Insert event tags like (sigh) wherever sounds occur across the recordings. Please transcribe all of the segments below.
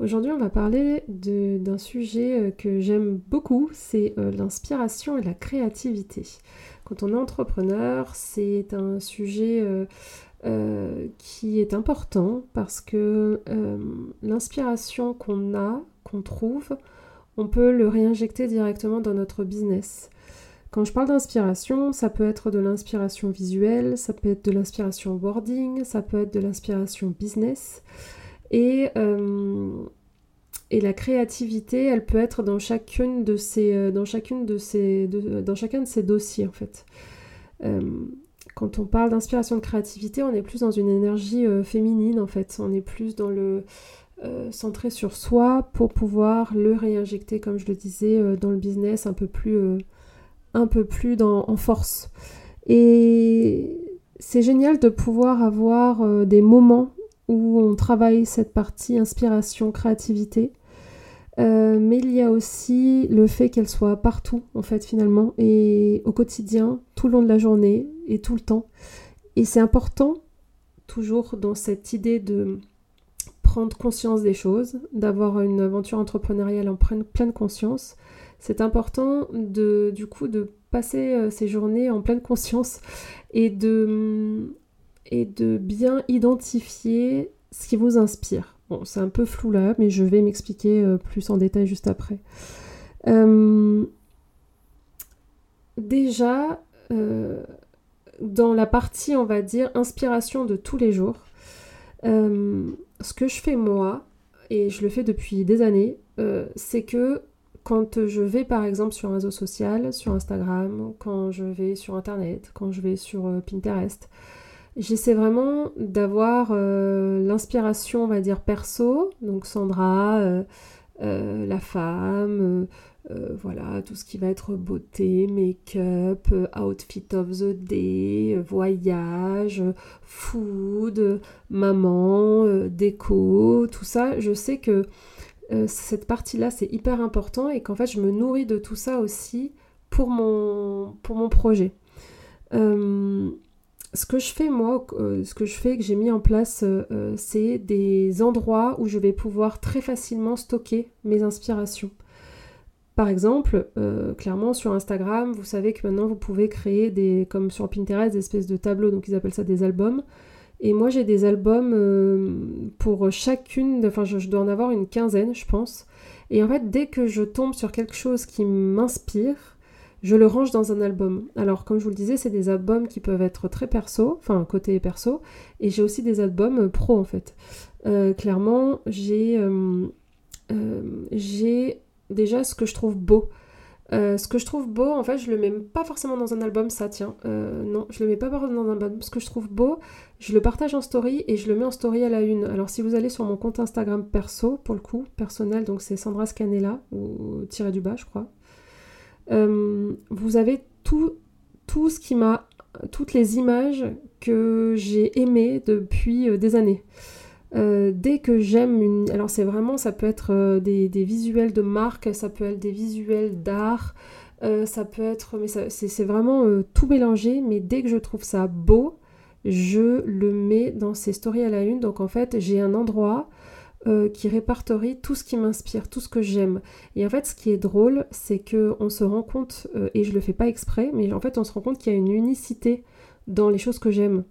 Aujourd'hui, on va parler d'un sujet euh, que j'aime beaucoup, c'est euh, l'inspiration et la créativité. Quand on est entrepreneur, c'est un sujet euh, qui est important parce que l'inspiration qu'on a, qu'on trouve, on peut le réinjecter directement dans notre business. Quand je parle d'inspiration, ça peut être de l'inspiration visuelle, ça peut être de l'inspiration boarding, ça peut être de l'inspiration business. Et, euh, et la créativité, elle peut être dans chacune de ces, euh, dans chacune de ces, dans chacun de ces dossiers en fait. Euh, quand on parle d'inspiration de créativité, on est plus dans une énergie féminine en fait. On est plus dans le centré sur soi pour pouvoir le réinjecter, comme je le disais, dans le business un peu plus, un peu plus en force. Et c'est génial de pouvoir avoir des moments où on travaille cette partie inspiration, créativité. Euh, mais il y a aussi le fait qu'elle soit partout, en fait, finalement, et au quotidien, tout le long de la journée et tout le temps. Et c'est important, toujours dans cette idée de prendre conscience des choses, d'avoir une aventure entrepreneuriale en pleine conscience. C'est important de, du coup, de passer euh, ces journées en pleine conscience et de et de bien identifier ce qui vous inspire. Bon, c'est un peu flou là, mais je vais m'expliquer euh, plus en détail juste après. Euh, déjà, euh, dans la partie, on va dire, inspiration de tous les jours, ce que je fais moi, et je le fais depuis des années, c'est que quand je vais par exemple sur un réseau social, sur Instagram, quand je vais sur Internet, quand je vais sur Pinterest, J'essaie vraiment d'avoir euh, l'inspiration, on va dire, perso, donc Sandra, euh, euh, la femme, voilà, tout ce qui va être beauté, make-up, outfit of the day, voyage, food, maman, déco, tout ça. Je sais que cette partie-là, c'est hyper important et qu'en fait, je me nourris de tout ça aussi pour mon, pour mon projet ce que je fais moi, euh, ce que je fais, que j'ai mis en place, euh, euh, c'est des endroits où je vais pouvoir très facilement stocker mes inspirations. Par exemple, clairement sur Instagram, vous savez que maintenant vous pouvez créer des, comme sur Pinterest, des espèces de tableaux, donc ils appellent ça des albums. Et moi j'ai des albums pour chacune, enfin je, je dois en avoir une quinzaine je pense. Et en fait dès que je tombe sur quelque chose qui m'inspire, je le range dans un album. Alors, comme je vous le disais, c'est des albums qui peuvent être très perso, enfin côté perso, et j'ai aussi des albums euh, pro en fait. Euh, clairement, j'ai euh, j'ai déjà ce que je trouve beau. ce que je trouve beau, en fait, je le mets pas forcément dans un album, ça tient. non, je le mets pas dans un album. Ce que je trouve beau, je le partage en story et je le mets en story à la une. Alors, si vous allez sur mon compte Instagram perso, pour le coup, personnel, donc c'est Sandra Scanella, ou tiré du bas, je crois, euh, vous avez tout, tout ce qui m'a, toutes les images que j'ai aimées depuis euh, des années. Euh, dès que j'aime une... Alors c'est vraiment, ça peut être des, visuels de marque, ça peut être des visuels d'art, ça peut être... Mais c'est vraiment tout mélangé, mais dès que je trouve ça beau, je le mets dans ces stories à la une. Donc en fait, j'ai un endroit euh, qui répertorie tout ce qui m'inspire, tout ce que j'aime. Et en fait, ce qui est drôle, c'est que on se rend compte, euh, et je le fais pas exprès, mais en fait, on se rend compte qu'il y a une unicité dans les choses que j'aime.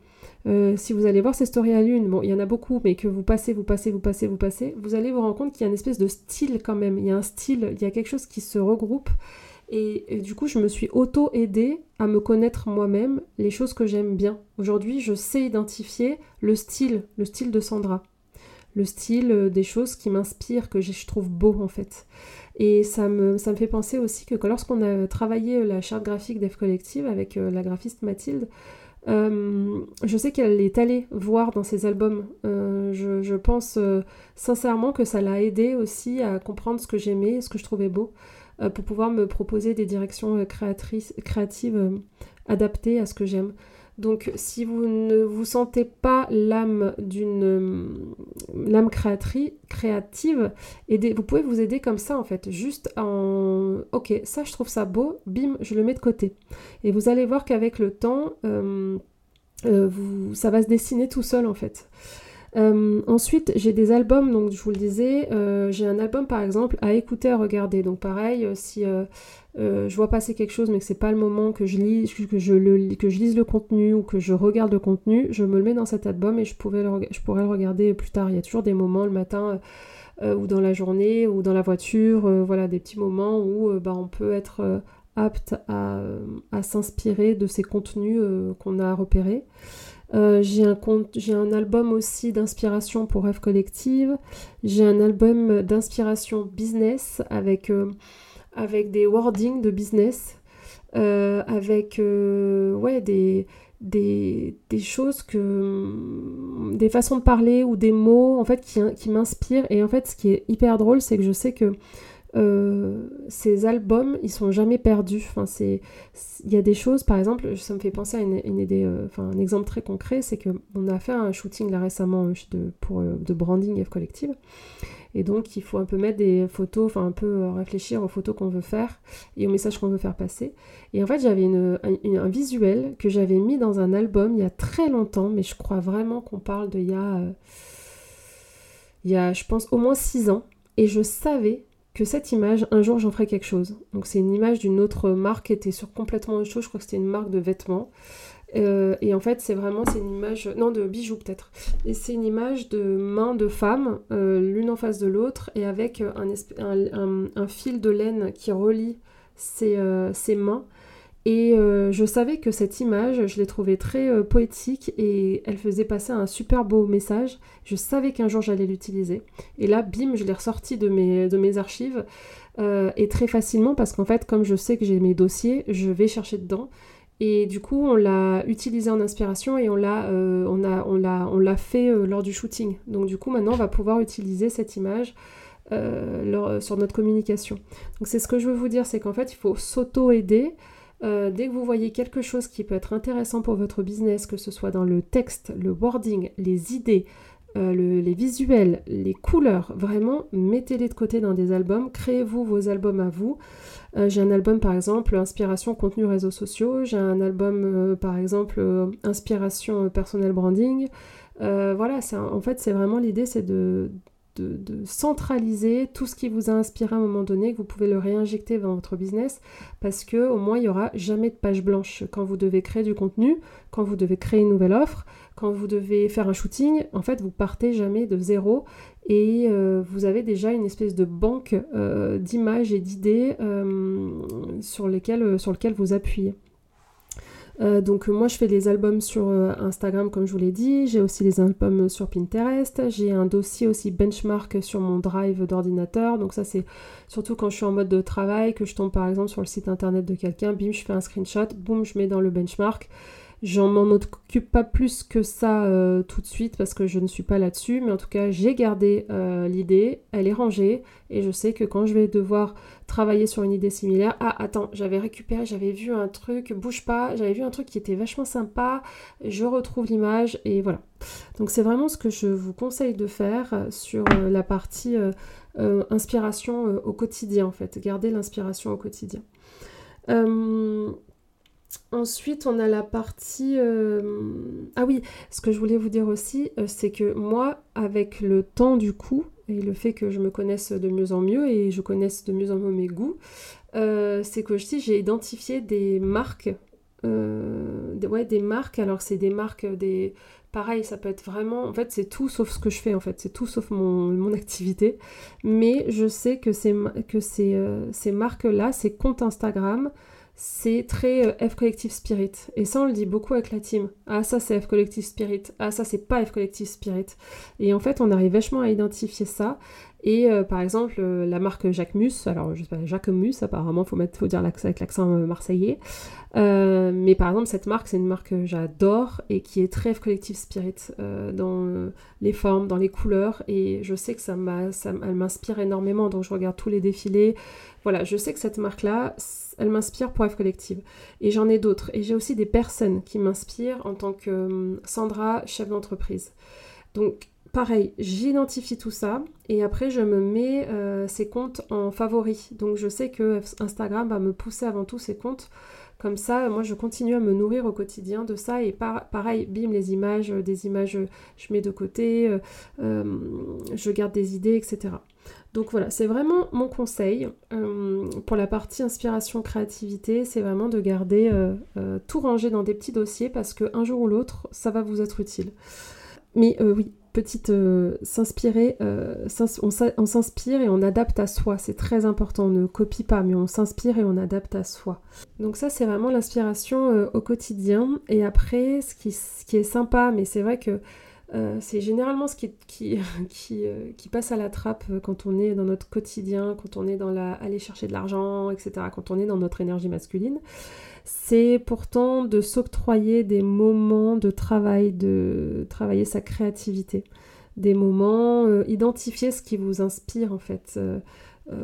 si vous allez voir ces stories à lune, bon, il y en a beaucoup, mais que vous passez, vous passez, vous passez, vous passez, vous allez vous rendre compte qu'il y a une espèce de style quand même. Il y a un style, il y a quelque chose qui se regroupe. Et, du coup, je me suis auto-aidée à me connaître moi-même, les choses que j'aime bien. Aujourd'hui, je sais identifier le style, le style de Sandra. Le style euh, des choses qui m'inspirent, que je trouve beau en fait. Et ça me, fait penser aussi que lorsqu'on a travaillé la charte graphique d'Ef Collective avec euh, la graphiste Mathilde, euh, je sais qu'elle est allée voir dans ses albums. je, pense sincèrement que ça l'a aidé aussi à comprendre ce que j'aimais, ce que je trouvais beau. Euh, pour pouvoir me proposer des directions euh, créatives euh, adaptées à ce que j'aime. Donc si vous ne vous sentez pas l'âme d'une l'âme créative, vous pouvez vous aider comme ça en fait, juste en ok ça je trouve ça beau, bim je le mets de côté. Et vous allez voir qu'avec le temps, vous, ça va se dessiner tout seul en fait. Euh, ensuite, j'ai des albums, donc je vous le disais, euh, j'ai un album par exemple à écouter, à regarder. Donc pareil, euh, si je vois passer quelque chose mais que c'est pas le moment que je, lis, que, je le, lise le contenu ou que je regarde le contenu, je me le mets dans cet album et je, pourrais le, je pourrais le regarder plus tard. Il y a toujours des moments le matin ou dans la journée ou dans la voiture, voilà, des petits moments où bah, on peut être apte à, s'inspirer de ces contenus qu'on a repérés. Euh, j'ai un, album aussi d'inspiration pour rêve collective. J'ai un album d'inspiration business avec, euh, avec des wordings de business, euh, avec ouais, des, des, des, choses que. des façons de parler ou des mots en fait qui, qui m'inspirent. Et en fait, ce qui est hyper drôle, c'est que je sais que euh, ces albums, ils sont jamais perdus. Enfin, il y a des choses, par exemple, ça me fait penser à une, euh, enfin un exemple très concret, c'est que on a fait un shooting là récemment euh, de, pour de branding F collective, et donc il faut un peu mettre des photos, enfin un peu réfléchir aux photos qu'on veut faire et aux messages qu'on veut faire passer. Et en fait, j'avais un, visuel que j'avais mis dans un album il y a très longtemps, mais je crois vraiment qu'on parle de il y a, il y a, je pense, au moins six ans. Et je savais que cette image, un jour j'en ferai quelque chose. Donc c'est une image d'une autre marque qui était sur complètement autre chose, je crois que c'était une marque de vêtements. Euh, et en fait c'est vraiment, une image, non de bijoux peut-être. Et c'est une image de mains de femmes, euh, l'une en face de l'autre, et avec un, un, fil de laine qui relie ces, euh, mains. Et je savais que cette image, je l'ai trouvée très poétique et elle faisait passer un super beau message. Je savais qu'un jour j'allais l'utiliser. Et là, bim, je l'ai ressorti de mes, de mes archives. Euh, et très facilement parce qu'en fait, comme je sais que j'ai mes dossiers, je vais chercher dedans. Et du coup, on l'a utilisé en inspiration et on l'a euh, on a, on l'a, on l'a fait euh, lors du shooting. Donc du coup, maintenant, on va pouvoir utiliser cette image sur notre communication. Donc c'est ce que je veux vous dire, c'est qu'en fait, il faut s'auto-aider. dès que vous voyez quelque chose qui peut être intéressant pour votre business, que ce soit dans le texte, le wording, les idées, euh, les visuels, les couleurs, vraiment, mettez-les de côté dans des albums, créez-vous vos albums à vous. Euh, j'ai un album par exemple inspiration contenu réseaux sociaux, j'ai un album euh, par exemple inspiration personnel branding. voilà, en fait c'est vraiment l'idée c'est de, de, centraliser tout ce qui vous a inspiré à un moment donné, que vous pouvez le réinjecter dans votre business, parce que au moins il n'y aura jamais de page blanche quand vous devez créer du contenu, quand vous devez créer une nouvelle offre, quand vous devez faire un shooting. En fait, vous partez jamais de zéro et euh, vous avez déjà une espèce de banque euh, d'images et d'idées euh, sur, lesquelles, sur lesquelles vous appuyez. Euh, donc moi je fais des albums sur euh, Instagram comme je vous l'ai dit, j'ai aussi des albums sur Pinterest, j'ai un dossier aussi benchmark sur mon drive d'ordinateur, donc ça c'est surtout quand je suis en mode de travail, que je tombe par exemple sur le site internet de quelqu'un, bim je fais un screenshot, boum je mets dans le benchmark, J'en m'en occupe pas plus que ça euh, tout de suite parce que je ne suis pas là-dessus, mais en tout cas j'ai gardé euh, l'idée, elle est rangée et je sais que quand je vais devoir travailler sur une idée similaire, ah attends, j'avais récupéré, j'avais vu un truc, bouge pas, j'avais vu un truc qui était vachement sympa, je retrouve l'image et voilà. Donc c'est vraiment ce que je vous conseille de faire sur euh, la partie inspiration au quotidien en fait, garder l'inspiration au quotidien. Ensuite, on a la partie... Euh, ah oui, ce que je voulais vous dire aussi, euh, c'est que moi, avec le temps du coup, et le fait que je me connaisse de mieux en mieux et je connaisse de mieux en mieux mes goûts, euh, c'est que aussi j'ai identifié des marques des, ouais, des marques. Alors c'est des marques, des... Pareil, ça peut être vraiment... En fait, c'est tout sauf ce que je fais, en fait. C'est tout sauf mon, mon, (laughs) activité. Mais je sais que que ces, ces marques-là, ces comptes Instagram, c'est très euh, F Collective Spirit. Et ça, on le dit beaucoup avec la team. Ah, ça, c'est F Collective Spirit. Ah, ça, c'est pas F Collective Spirit. Et en fait, on arrive vachement à identifier ça. Et euh, par exemple, euh, la marque Jacques Mus, alors je sais pas, Jacques Mus, apparemment, faut, faut dire avec l'accent marseillais. mais par exemple, cette marque, c'est une marque que j'adore et qui est très Collective Spirit dans les formes, dans les couleurs. Et je sais que ça, ça elle m'inspire énormément. Donc, je regarde tous les défilés. Voilà, je sais que cette marque-là, elle m'inspire pour F Collective. Et j'en ai d'autres. Et j'ai aussi des personnes qui m'inspirent en tant que hum, Sandra, chef d'entreprise. Donc, pareil, j'identifie tout ça et après je me mets euh, ces comptes en favoris. Donc je sais que Instagram va me pousser avant tout ces comptes. Comme ça, moi je continue à me nourrir au quotidien de ça et pareil, bim, les images, des images je mets de côté, euh, euh, je garde des idées, etc. Donc voilà, c'est vraiment mon conseil euh, pour la partie inspiration créativité, c'est vraiment de garder euh, euh, tout rangé dans des petits dossiers parce qu'un jour ou l'autre, ça va vous être utile. Mais oui, petite s'inspirer, on s'inspire et on adapte à soi, c'est très important, on ne copie pas, mais on s'inspire et on adapte à soi. Donc ça, c'est vraiment l'inspiration au quotidien. Et après, ce qui, ce qui est sympa, mais c'est vrai que euh, c'est généralement ce qui, (laughs) qui, euh, qui, passe à la trappe quand on est dans notre quotidien, quand on est dans la aller chercher de l'argent, etc., quand on est dans notre énergie masculine. C'est pourtant de s'octroyer des moments de travail, de travailler sa créativité, des moments, euh, identifier ce qui vous inspire en fait.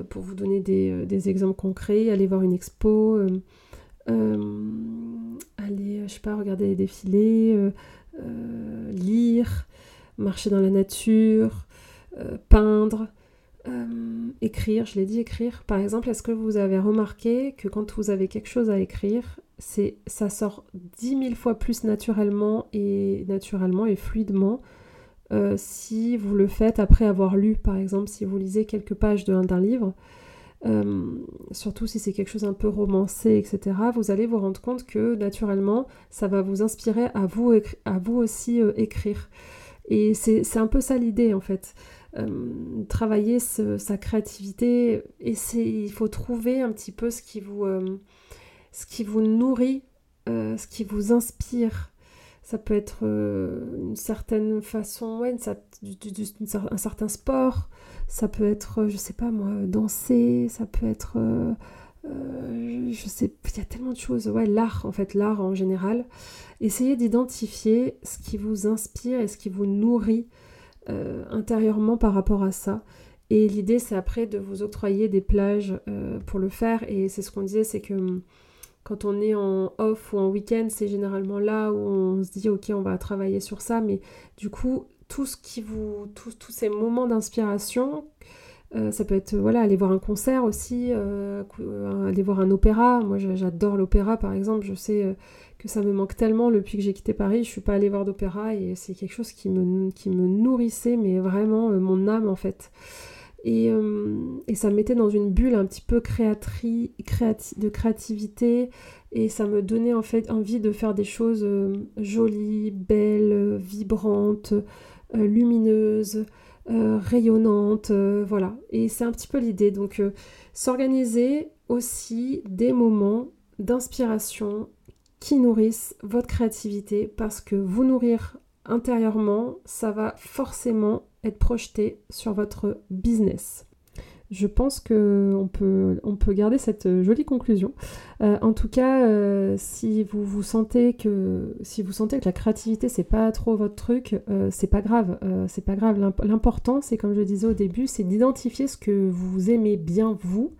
pour vous donner des, des, exemples concrets, aller voir une expo, aller, je sais pas, regarder les défilés, euh, lire, marcher dans la nature, euh, peindre, euh, écrire, je l'ai dit écrire. Par exemple, est-ce que vous avez remarqué que quand vous avez quelque chose à écrire, c'est ça sort dix mille fois plus naturellement et naturellement et fluidement si vous le faites après avoir lu, par exemple, si vous lisez quelques pages d'un livre, euh, surtout si c'est quelque chose un peu romancé, etc., vous allez vous rendre compte que naturellement, ça va vous inspirer à vous, à vous aussi euh, écrire. Et c'est un peu ça l'idée en fait. Euh, travailler sa créativité, et il faut trouver un petit peu ce qui vous, ce qui vous nourrit, ce qui vous inspire. Ça peut être une certaine façon, ouais, un certain sport, ça peut être, je sais pas moi, danser, ça peut être, euh, euh, je sais, il y a tellement de choses. Ouais, l'art en fait, l'art en général. Essayez d'identifier ce qui vous inspire et ce qui vous nourrit euh, intérieurement par rapport à ça. Et l'idée, c'est après de vous octroyer des plages pour le faire. Et c'est ce qu'on disait, c'est que hum, quand on est en off ou en week-end, c'est généralement là où on se dit ok on va travailler sur ça, mais du coup tout ce qui vous, tous, ces moments d'inspiration. Euh, ça peut être voilà aller voir un concert aussi, euh, euh, aller voir un opéra. Moi j'adore l'opéra par exemple. Je sais que ça me manque tellement depuis que j'ai quitté Paris. Je suis pas allée voir d'opéra et c'est quelque chose qui me nourrissait mais vraiment mon âme en fait. Et, et, ça me mettait dans une bulle un petit peu créatrice, de créativité et ça me donnait en fait envie de faire des choses jolies, belles, vibrantes, euh, lumineuse, euh, rayonnante, euh, voilà. Et c'est un petit peu l'idée. Donc s'organiser aussi des moments d'inspiration qui nourrissent votre créativité parce que vous nourrir intérieurement, ça va forcément être projeté sur votre business. Je pense qu'on peut, on peut garder cette jolie conclusion. Euh, en tout cas, euh, si vous vous sentez que si vous sentez que la créativité c'est pas trop votre truc, euh, c'est pas grave. c'est pas grave. L'important, c'est comme je disais au début, c'est d'identifier ce que vous aimez bien vous,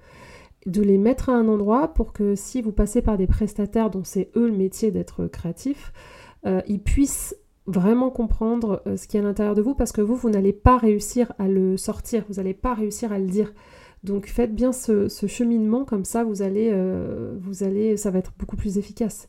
de les mettre à un endroit pour que si vous passez par des prestataires dont c'est eux le métier d'être créatif, ils puissent vraiment comprendre euh, ce qui est à l'intérieur de vous parce que vous, vous n'allez pas réussir à le sortir, vous n'allez pas réussir à le dire. Donc faites bien ce, cheminement, comme ça vous allez, euh, vous allez, ça va être beaucoup plus efficace.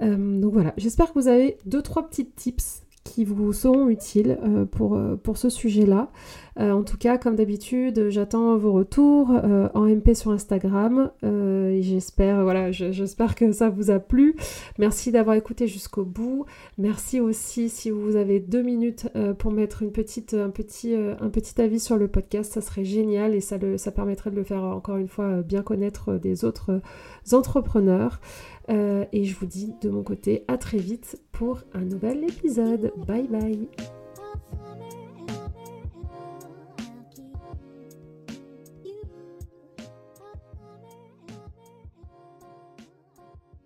Euh, donc voilà, j'espère que vous avez deux trois petits tips qui vous seront utiles pour, pour ce sujet-là. En tout cas, comme d'habitude, j'attends vos retours en MP sur Instagram. j'espère, voilà, j'espère que ça vous a plu. Merci d'avoir écouté jusqu'au bout. Merci aussi si vous avez deux minutes pour mettre un, petit, avis sur le podcast, ça serait génial et ça, permettrait de le faire encore une fois bien connaître des autres entrepreneurs. Euh, et je vous dis de mon côté à très vite pour un nouvel épisode. Bye bye